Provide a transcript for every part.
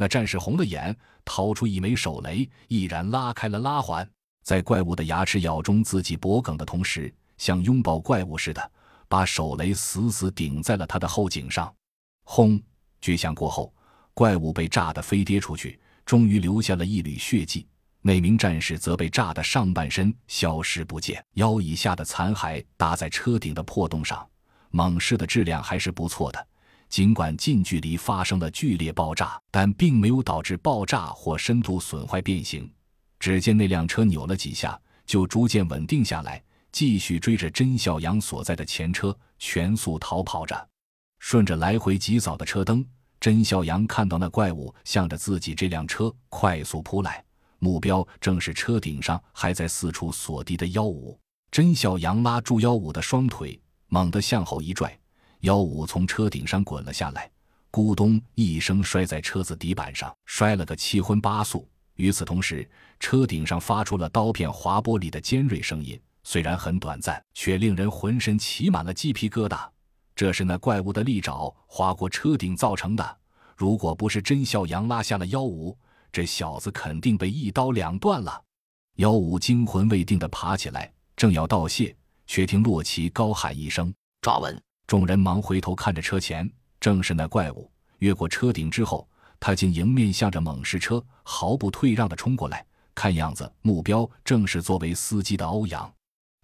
那战士红了眼，掏出一枚手雷，毅然拉开了拉环，在怪物的牙齿咬中自己脖颈的同时，像拥抱怪物似的，把手雷死死顶在了他的后颈上。轰！巨响过后，怪物被炸得飞跌出去，终于留下了一缕血迹。那名战士则被炸得上半身消失不见，腰以下的残骸搭在车顶的破洞上。猛士的质量还是不错的。尽管近距离发生了剧烈爆炸，但并没有导致爆炸或深度损坏变形。只见那辆车扭了几下，就逐渐稳定下来，继续追着甄小阳所在的前车全速逃跑着。顺着来回急扫的车灯，甄小阳看到那怪物向着自己这辆车快速扑来，目标正是车顶上还在四处锁敌的幺五。甄小阳拉住幺五的双腿，猛地向后一拽。幺五从车顶上滚了下来，咕咚一声摔在车子底板上，摔了个七荤八素。与此同时，车顶上发出了刀片划玻璃的尖锐声音，虽然很短暂，却令人浑身起满了鸡皮疙瘩。这是那怪物的利爪划过车顶造成的。如果不是甄孝阳拉下了幺五，这小子肯定被一刀两断了。幺五惊魂未定地爬起来，正要道谢，却听洛奇高喊一声：“抓稳！”众人忙回头看着车前，正是那怪物。越过车顶之后，他竟迎面向着猛士车毫不退让地冲过来。看样子，目标正是作为司机的欧阳。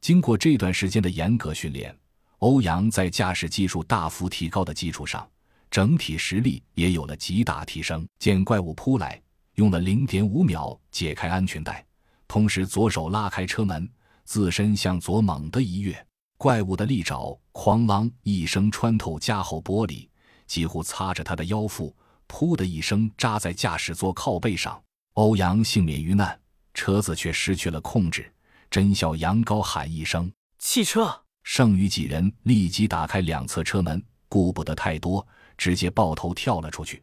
经过这段时间的严格训练，欧阳在驾驶技术大幅提高的基础上，整体实力也有了极大提升。见怪物扑来，用了零点五秒解开安全带，同时左手拉开车门，自身向左猛地一跃。怪物的利爪哐啷一声穿透加厚玻璃，几乎擦着他的腰腹，噗的一声扎在驾驶座靠背上。欧阳幸免于难，车子却失去了控制。甄小羊高喊一声：“汽车！”剩余几人立即打开两侧车门，顾不得太多，直接抱头跳了出去。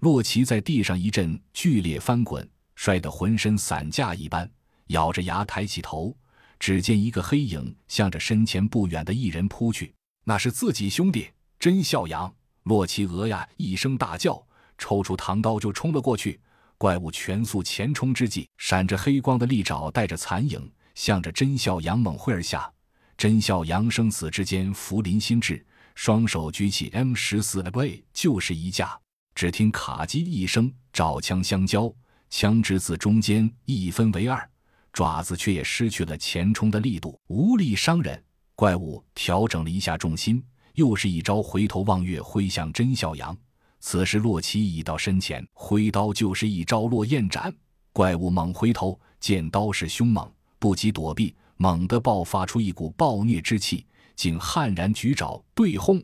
洛奇在地上一阵剧烈翻滚，摔得浑身散架一般，咬着牙抬起头。只见一个黑影向着身前不远的一人扑去，那是自己兄弟甄孝阳。洛奇鹅呀一声大叫，抽出唐刀就冲了过去。怪物全速前冲之际，闪着黑光的利爪带着残影，向着甄孝阳猛挥而下。甄孝阳生死之间，福临心智，双手举起 M 十四 A，就是一架。只听卡叽一声，爪枪相交，枪支自中间一分为二。爪子却也失去了前冲的力度，无力伤人。怪物调整了一下重心，又是一招回头望月挥向甄小阳。此时洛奇已到身前，挥刀就是一招落雁斩。怪物猛回头，见刀势凶猛，不及躲避，猛地爆发出一股暴虐之气，竟悍然举爪对轰。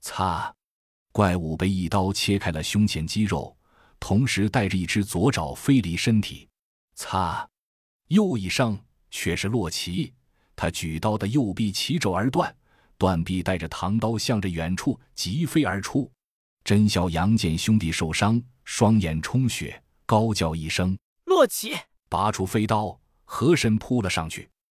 擦！怪物被一刀切开了胸前肌肉，同时带着一只左爪飞离身体。擦！又一声，却是洛奇。他举刀的右臂齐肘而断，断臂带着唐刀向着远处疾飞而出。真小杨见兄弟受伤，双眼充血，高叫一声：“洛奇！”拔出飞刀，和身扑了上去。